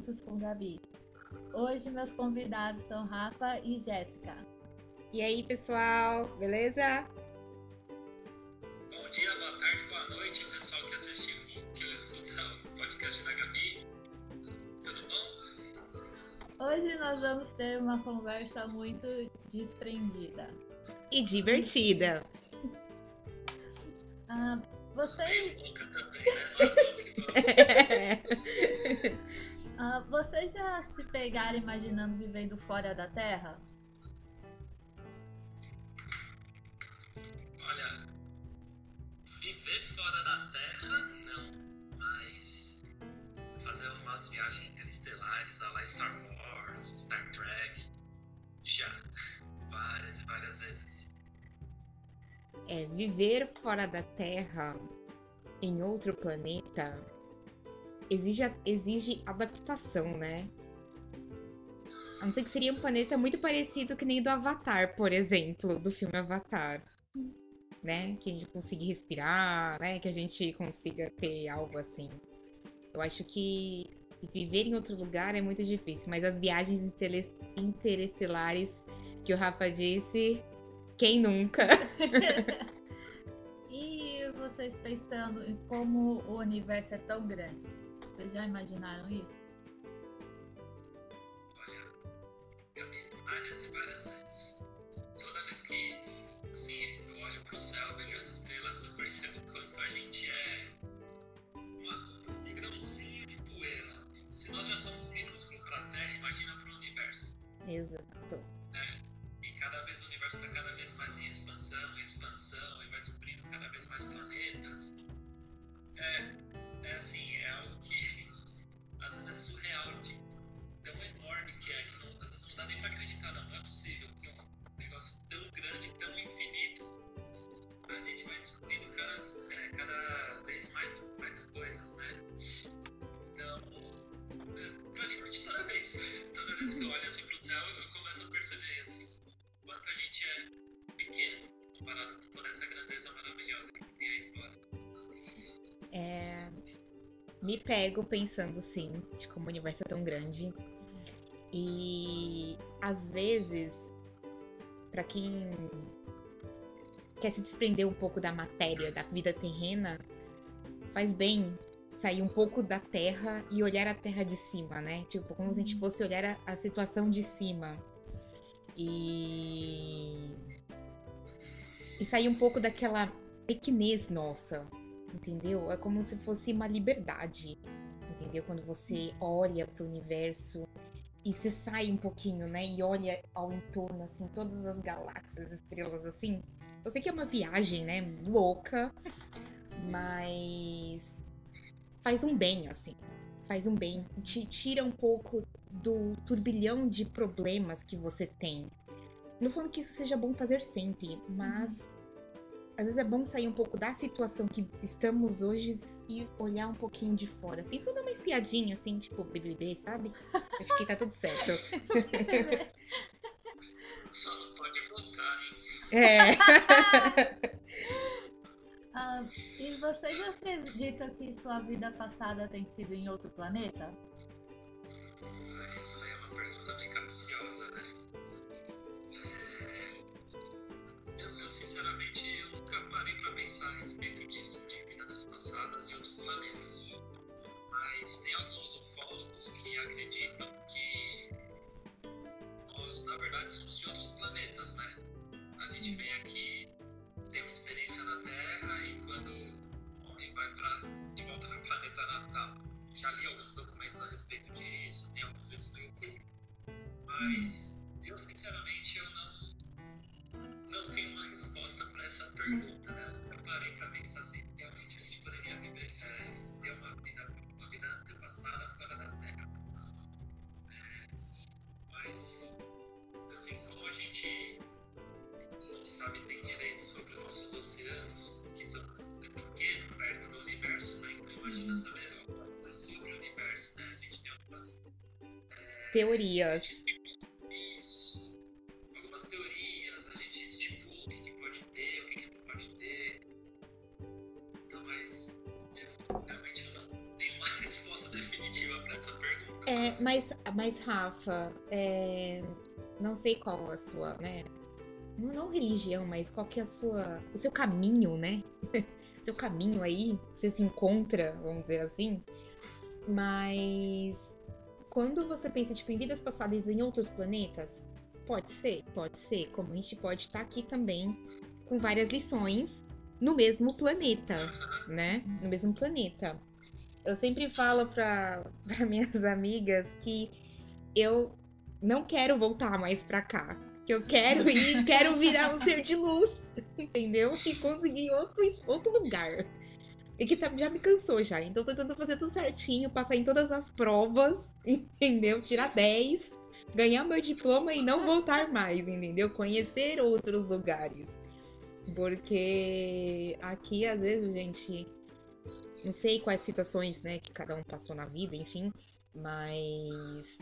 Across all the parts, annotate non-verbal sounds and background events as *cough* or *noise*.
Minutos com Gabi. Hoje meus convidados são Rafa e Jéssica. E aí, pessoal, beleza? Bom dia, boa tarde, boa noite, pessoal que assistiu, que escuta o podcast da Gabi. Tudo bom? Hoje nós vamos ter uma conversa muito desprendida. E divertida. Ah, vocês, *laughs* ah, vocês já se pegaram imaginando vivendo fora da Terra? Olha, viver fora da Terra, não. Mas fazer umas viagens interestelares, a lá Star Wars, Star Trek, já. Várias e várias vezes. É, viver fora da Terra, em outro planeta, exige, exige adaptação, né? A não ser que seria um planeta muito parecido que nem do Avatar, por exemplo, do filme Avatar. Né? Que a gente consiga respirar, né? Que a gente consiga ter algo assim. Eu acho que viver em outro lugar é muito difícil, mas as viagens interestelares que o Rafa disse, quem nunca? *laughs* *laughs* E vocês pensando em como o universo é tão grande? Vocês já imaginaram isso? Olha, eu vi várias e várias vezes. Toda vez que, assim, eu olho pro céu, vejo as estrelas, eu percebo quanto a gente é uma, um grãozinho de poeira. Se nós já somos minúsculos pra Terra, imagina pro universo. Exato. né? E cada vez o universo está cada vez mais em expansão, em expansão, e vai descobrindo cada vez mais planetas. É, é assim, é algo que às vezes é surreal de tão enorme que é, que não, às vezes não dá nem pra acreditar, não, não é possível que é um negócio tão grande, tão infinito, a gente vai descobrindo cada, é, cada vez mais, mais coisas, né? Então, é, praticamente toda vez, *laughs* toda vez que eu olho assim pro céu, eu começo a perceber assim, o quanto a gente é pequeno comparado com toda essa grandeza maravilhosa que tem aí fora. É, me pego pensando sim, de como o universo é tão grande. E às vezes, pra quem quer se desprender um pouco da matéria, da vida terrena, faz bem sair um pouco da terra e olhar a terra de cima, né? Tipo, como se a gente fosse olhar a, a situação de cima. E. E sair um pouco daquela pequenez nossa, entendeu? É como se fosse uma liberdade, entendeu? Quando você olha para o universo e você sai um pouquinho, né? E olha ao entorno, assim, todas as galáxias, estrelas, assim. Eu sei que é uma viagem, né? Louca, mas faz um bem, assim. Faz um bem. Te tira um pouco do turbilhão de problemas que você tem. Não falando que isso seja bom fazer sempre, mas às vezes é bom sair um pouco da situação que estamos hoje e olhar um pouquinho de fora. Assim, só dar uma espiadinha, assim, tipo BBB, sabe? Acho que tá tudo certo. *laughs* Só não pode votar, hein? É. *laughs* Ah, e vocês acreditam que sua vida passada tem sido em outro planeta? Essa daí é uma pergunta bem capciosa, né? Sinceramente, eu nunca parei pra pensar a respeito disso, de vidas passadas e outros planetas. Mas tem alguns ufólogos que acreditam que nós, na verdade, somos de outros planetas, né? A gente vem aqui, tem uma experiência na Terra e quando morre vai pra, de volta pro planeta natal. Já li alguns documentos a respeito disso, tem alguns vídeos no YouTube. Mas eu sinceramente eu não, não tenho uma resposta para essa pergunta, né? Eu parei para pensar se realmente a gente poderia viver, é, ter uma vida, uma vida antepassada fora da Terra. É, mas assim como a gente não sabe nem direito sobre os nossos oceanos, que são pequenos perto do universo, né? Então imagina saber alguma coisa sobre o universo, né? A gente tem algumas a Teorias. Mas, mas Rafa, é, não sei qual a sua, né? Não, não religião, mas qual que é a sua, o seu caminho, né? *laughs* seu caminho aí, você se encontra, vamos dizer assim. Mas quando você pensa tipo, em vidas passadas em outros planetas, pode ser, pode ser. Como a gente pode estar aqui também com várias lições no mesmo planeta, né? No mesmo planeta. Eu sempre falo para *laughs* minhas amigas que eu não quero voltar mais para cá. Que eu quero ir, *laughs* quero virar um ser de luz, entendeu? E conseguir outro, outro lugar. E que tá, já me cansou já. Então tô tentando fazer tudo certinho, passar em todas as provas, *laughs* entendeu? Tirar 10, ganhar meu diploma e não voltar mais, entendeu? Conhecer outros lugares. Porque aqui, às vezes, gente. Não sei quais situações, né, que cada um passou na vida, enfim. Mas.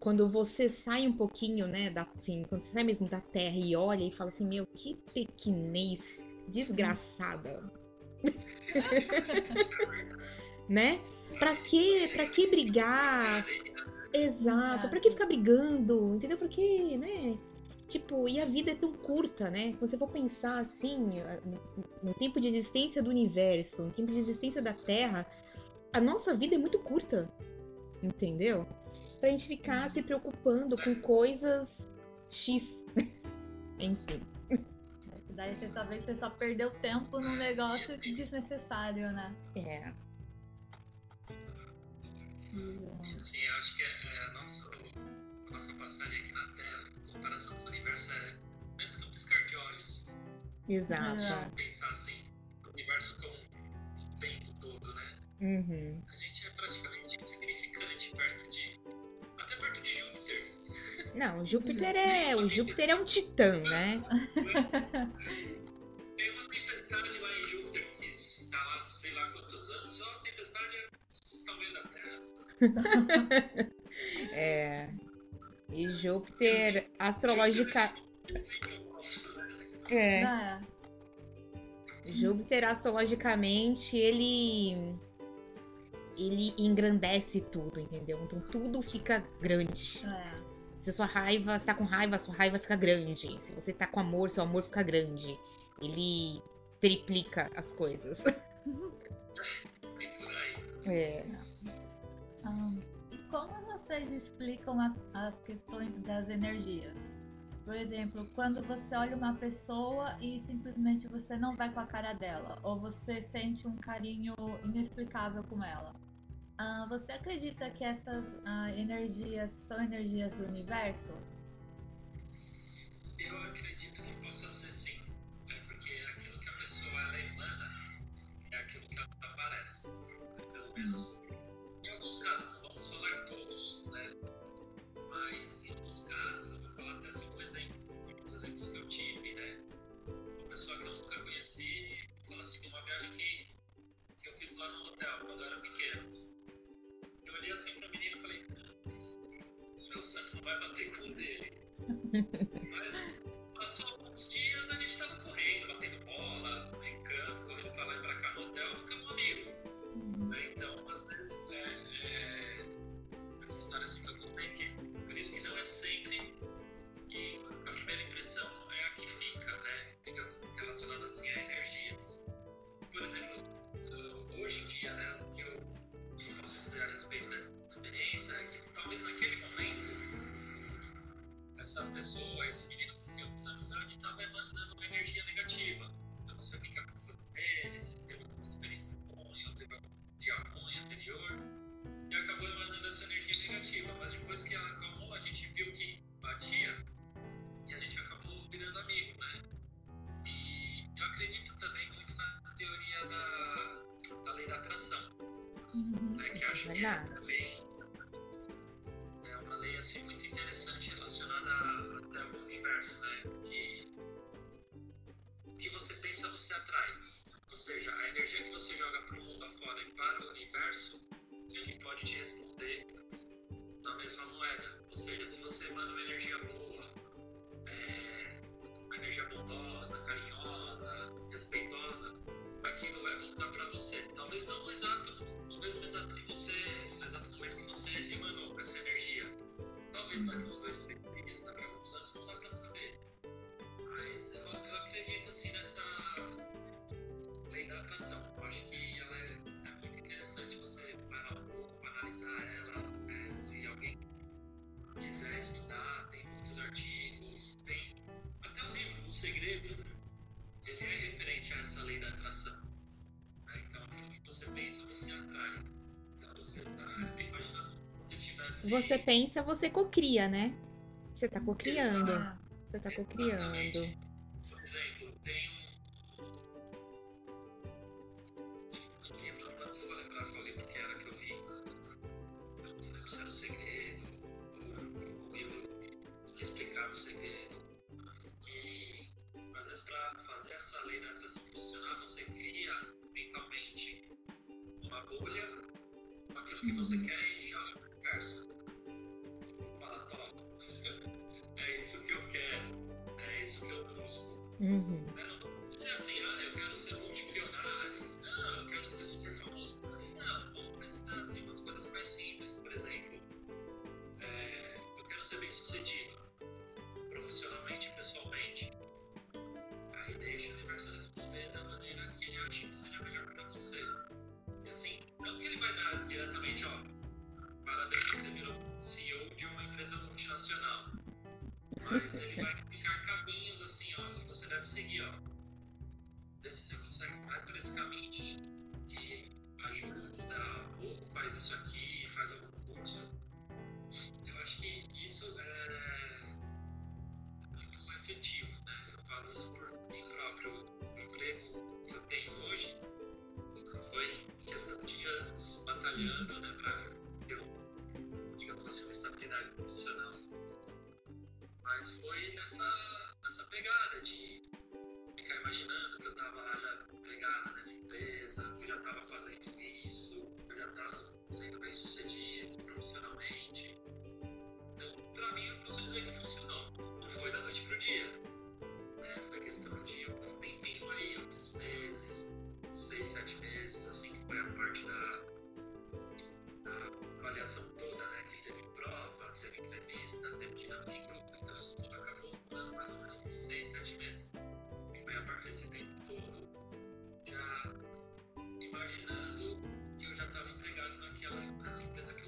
Quando você sai um pouquinho, né, da, assim, quando você sai mesmo da terra e olha e fala assim, meu, que pequenez desgraçada. *laughs* né? Pra que, pra que brigar? Exato, pra que ficar brigando? Entendeu? Pra que, né? Tipo, e a vida é tão curta, né? Se você for pensar assim, no tempo de existência do universo, no tempo de existência da Terra, a nossa vida é muito curta. Entendeu? Pra gente ficar se preocupando com coisas X. *laughs* Enfim. Daí você só vê que você só perdeu tempo num negócio desnecessário, né? É. Sim, eu acho que é, é a, nossa, a nossa passagem aqui na Terra comparação com o universo é menos que um piscar de olhos. Exato. É. Pensar assim, o universo como um tempo todo, né? Uhum. A gente é praticamente insignificante perto de. Até perto de Júpiter. Não, Júpiter é. O Júpiter é um titã, né? Tem uma tempestade lá em Júpiter que está lá sei lá quantos anos, só a tempestade é do tamanho da Terra. *laughs* É. E Júpiter, astrologica. É. É. Júpiter, astrologicamente, ele. Ele engrandece tudo, entendeu? Então tudo fica grande. É. Se a sua raiva, você tá com raiva, a sua raiva fica grande. Se você tá com amor, seu amor fica grande. Ele triplica as coisas. Aí. É. Ahn, e como vocês explicam a- as questões das energias? Por exemplo, quando você olha uma pessoa e simplesmente você não vai com a cara dela, ou você sente um carinho inexplicável com ela. Ah, você acredita que essas ah, energias são energias do universo? Eu acredito que possa ser sim. É porque aquilo que a pessoa ela emana é aquilo que ela aparece. Pelo menos em alguns casos, vamos falar todos, né? Mas em alguns casos, eu vou falar até assim um exemplo. Muitos exemplos que eu tive, né? Uma pessoa que eu nunca conheci, falou assim, uma viagem que, que eu fiz lá no hotel quando eu era pequeno. Eu olhei assim pra menina e falei, "Hum, meu santo não vai bater com o dele. *laughs* Mas passou alguns dias, a gente por isso que não é sempre que a primeira impressão é a que fica, né? Digamos, relacionada assim a energias. Por exemplo, uh, hoje em dia, né, o que eu posso dizer a respeito dessa experiência é que talvez naquele momento essa pessoa, esse menino com quem eu fiz amizade, estava emanando uma energia negativa. Eu não sei o que, depois que ela acalmou, a gente viu que batia e a gente acabou virando amigo, né? E eu acredito também muito na teoria da, da lei da atração, né? Que eu acho que é também é uma lei assim muito interessante relacionada até ao universo, né? Que o que você pensa você atrai. Ou seja, a energia que você joga para o mundo afora e para o universo, ele pode te responder da mesma moeda. Ou seja, se você manda uma energia boa, é, uma energia bondosa, carinhosa, respeitosa, aquilo vai voltar para você. Talvez não no exato, no mesmo exato que você, no exato momento que você emanou essa energia. Talvez daqui uns dois, três dias, daqui a alguns anos não dá para saber. Mas eu, eu acredito assim nessa lei da atração. Quiser estudar, tem muitos artigos, tem até o livro O Segredo, né? ele é referente a essa lei da atração. né? Então aquilo que você pensa, você atrai. Então você está imaginando como se tivesse. Você pensa, você cocria, né? Você tá cocriando. Ah, Você tá cocriando. O segredo. Que às vezes para fazer essa lei da atração funcionar, você cria mentalmente uma bolha com aquilo que você quer e joga para o universo. Fala, toma. *laughs* É isso que eu quero, é isso que eu busco. Uhum. Né? Não dizer assim, ah, eu quero ser multimilionário, não, eu quero ser super famoso. Não, vamos pensar assim, umas coisas mais simples. Por exemplo, é, eu quero ser bem sucedido, profissionalmente e pessoalmente. Aí deixa o universo responder da maneira que ele acha que seja melhor para você. E assim, não que ele vai dar diretamente, ó, parabéns, você virou CEO de uma empresa multinacional. Mas ele vai indicar caminhos assim, ó, que você deve seguir, ó. Vê se você consegue, vai por esse caminho que ajuda, ou faz isso aqui, faz algum curso. Eu acho que isso é efetivo, né? Eu falo isso por mim próprio. O emprego que eu tenho hoje foi questão de anos batalhando, né, pra ter, digamos assim, uma estabilidade profissional. Mas foi nessa, nessa pegada de ficar imaginando que eu tava lá já empregado nessa empresa, que eu já tava fazendo isso, que eu já tava sendo bem sucedido profissionalmente. Então, pra mim, eu posso dizer que funcionou. Não foi da noite pro dia. Né? Foi questão de algum tempinho aí, alguns meses, uns seis, sete meses, assim, que foi a parte da, da avaliação toda, né? Que teve prova, teve entrevista, teve dinâmica em grupo, então isso tudo acabou durando mais ou menos uns seis, sete meses. E foi a partir desse tempo todo, já imaginando que eu já estava empregado naquela, nessa empresa que eu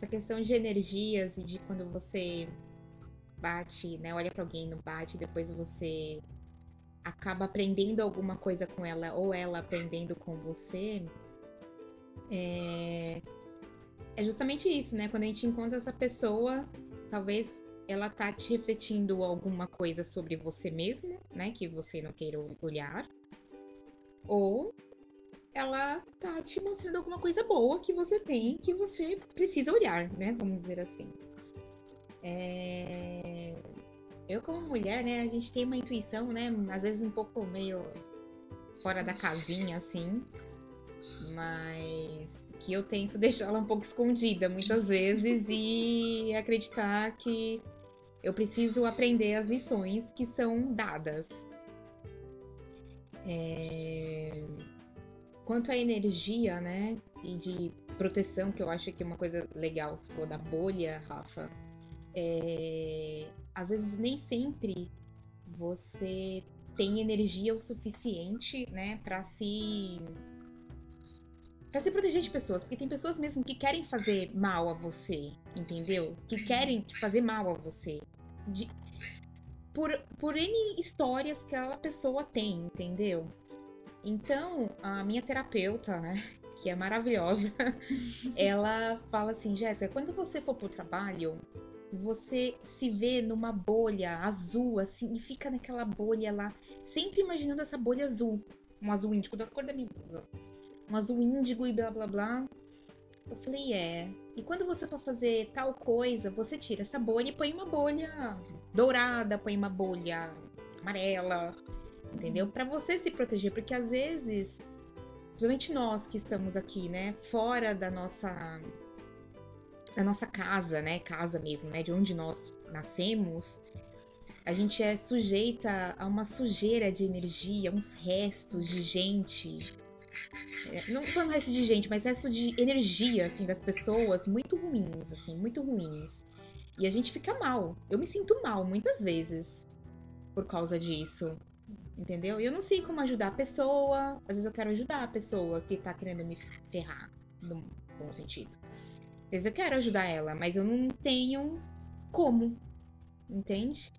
essa questão de energias e de quando você bate, né? Olha pra alguém no bate, depois você acaba aprendendo alguma coisa com ela ou ela aprendendo com você. É, é justamente isso, né? Quando a gente encontra essa pessoa, talvez ela tá te refletindo alguma coisa sobre você mesmo, né? Que você não queira olhar. Ou ela tá te mostrando alguma coisa boa que você tem, que você precisa olhar, né? Vamos dizer assim. É... Eu, como mulher, né, a gente tem uma intuição, né? Às vezes um pouco meio fora da casinha, assim. Mas que eu tento *laughs* deixá-la um pouco escondida muitas vezes e acreditar que eu preciso aprender as lições que são dadas. É... Quanto à energia, né, e de proteção, que eu acho que é uma coisa legal, se for da bolha, Rafa, é... às vezes nem sempre você tem energia o suficiente, né, para se para se proteger de pessoas, porque tem pessoas mesmo que querem fazer mal a você, entendeu? Que querem fazer mal a você. De- por, por N histórias que aquela pessoa tem, entendeu? Então, a minha terapeuta, né, *laughs* que é maravilhosa, *laughs* ela fala assim, Jéssica, quando você for pro trabalho, você se vê numa bolha azul, assim, e fica naquela bolha lá, sempre imaginando essa bolha azul, um azul índigo da cor da minha blusa um azul índigo e blá blá blá. Eu falei, é. E quando você for fazer tal coisa, você tira essa bolha e põe uma bolha dourada, põe uma bolha amarela, entendeu? Pra você se proteger, porque às vezes, principalmente nós que estamos aqui, né, fora da nossa da nossa casa, né, casa mesmo, né, de onde nós nascemos, a gente é sujeita a uma sujeira de energia, uns restos de gente. É, não um resto de gente, mas resto de energia, assim, das pessoas muito ruins, assim, muito ruins. E a gente fica mal. Eu me sinto mal muitas vezes por causa disso. Entendeu? E eu não sei como ajudar a pessoa. Às vezes eu quero ajudar a pessoa que tá querendo me ferrar, no bom sentido. Às vezes eu quero ajudar ela, mas eu não tenho como. Entende?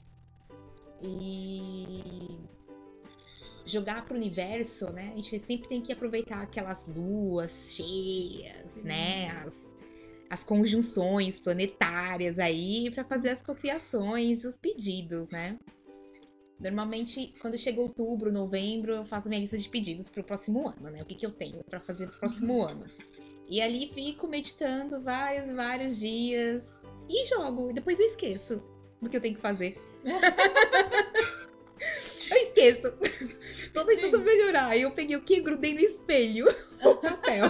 E jogar pro universo, né? A gente sempre tem que aproveitar aquelas luas cheias, Sim. né? As, as conjunções planetárias aí para fazer as cocriações, os pedidos, né? Normalmente, quando chega outubro, novembro, eu faço minha lista de pedidos para o próximo ano, né? O que, que eu tenho para fazer no próximo uhum. ano. E ali fico meditando vários, vários dias e jogo. E depois eu esqueço do que eu tenho que fazer. *laughs* eu esqueço. Tô tentando melhorar. Eu peguei o que? Grudei no espelho. *laughs* O papel.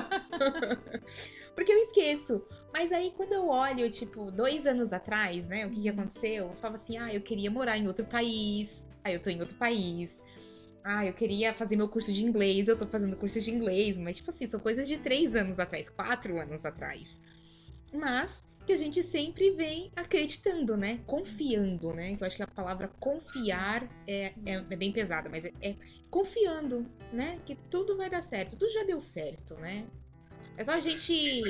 *laughs* Porque eu esqueço. Mas aí quando eu olho, tipo, dois anos atrás, né? O que, que aconteceu? Eu falava assim, ah, eu queria morar em outro país aí eu tô em outro país. Ah, eu queria fazer meu curso de inglês, eu tô fazendo curso de inglês, mas tipo assim, são coisas de três anos atrás, quatro anos atrás. Mas que a gente sempre vem acreditando, né? Confiando, né? Que eu acho que a palavra confiar é, é, é bem pesada, mas é, é, confiando, né? Que tudo vai dar certo. Tudo já deu certo, né? É só a gente.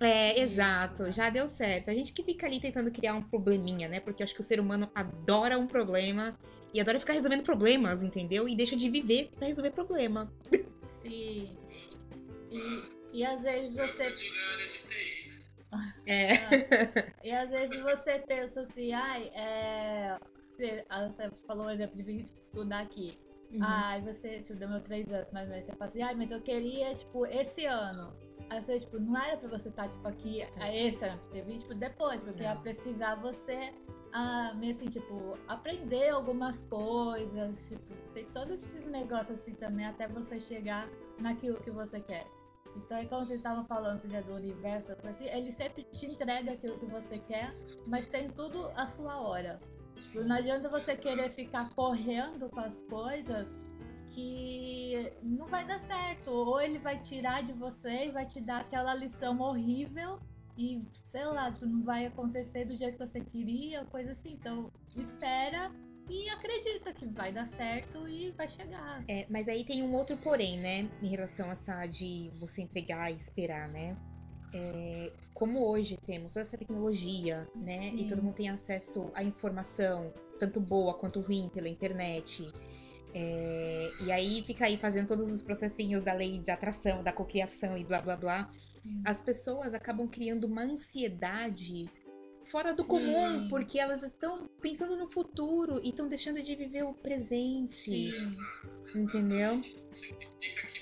É, exato, já deu certo. A gente que fica ali tentando criar um probleminha, né? Porque eu acho que o ser humano adora um problema e adora ficar resolvendo problemas, entendeu? E deixa de viver para resolver problema. Sim. E, e às vezes você. É. e às vezes você pensa assim, ai, é. Você falou o exemplo de vir estudar aqui. Uhum. Ai, você, te deu meu três anos, mas você fala assim, ai, mas eu queria, tipo, esse ano Aí você, tipo, não era pra você estar, tá, tipo, aqui, a esse ano, ter vindo, tipo, depois, porque ia precisar você, ah, meio assim, tipo, aprender algumas coisas, tipo, tem todos esses negócios assim também, até você chegar naquilo que você quer. Então, é como vocês estavam falando assim, do universo, assim, ele sempre te entrega aquilo que você quer, mas tem tudo a sua hora. Não adianta você querer ficar correndo com as coisas que não vai dar certo. Ou ele vai tirar de você e vai te dar aquela lição horrível e, sei lá, tipo, não vai acontecer do jeito que você queria, coisa assim. Então, espera e acredita que vai dar certo e vai chegar. É, mas aí tem um outro porém, né? Em relação a essa de você entregar e esperar, né? É, como hoje temos toda essa tecnologia, né? Sim. E todo mundo tem acesso à informação, tanto boa quanto ruim, pela internet. É, e aí fica aí fazendo todos os processinhos da lei de atração, da cocriação e blá blá blá. As pessoas acabam criando uma ansiedade fora do Sim. comum, porque elas estão pensando no futuro e estão deixando de viver o presente. Sim. Entendeu? Significa que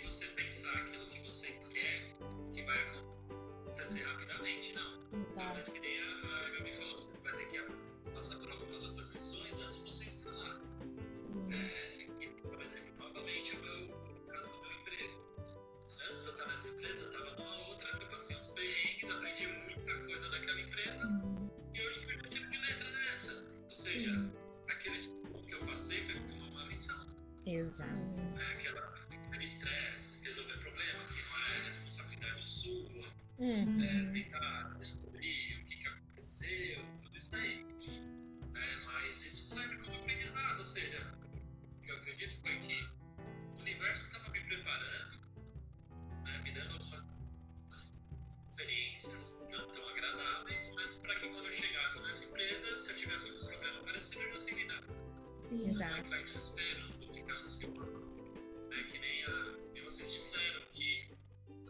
Não vou entrar em desespero, não vou ficar ansioso. Né, que nem a, e vocês disseram que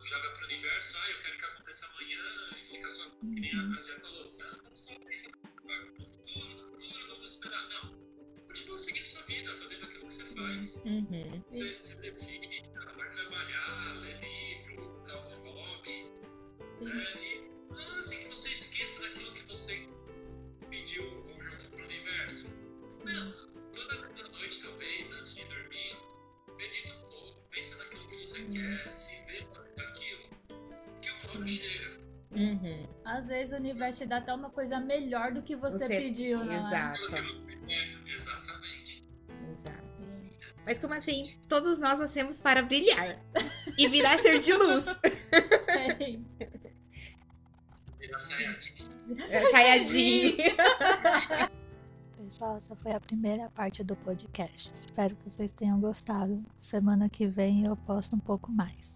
joga para o universo, ah, eu quero que aconteça amanhã e fica só, que nem a, já falou, não, não só pensa no futuro, no futuro, vamos esperar. Não, continua seguindo sua vida, fazendo aquilo que você faz. Uhum. Você, você decide, vai trabalhar, ler livro, dar um hobby. Né? E não é assim que você esqueça daquilo que você pediu quer se ver aquilo que uma hora chega. Uhum. Às vezes o universo te dá até uma coisa melhor do que você, você... pediu, né? Exato. Exatamente. Mas como assim? Todos nós nascemos para brilhar e virar ser de luz. *laughs* Sim. Virar saiyajin. Virar saiadinho. É, *laughs* Pessoal, essa foi a primeira parte do podcast. Espero que vocês tenham gostado. Semana que vem eu posto um pouco mais.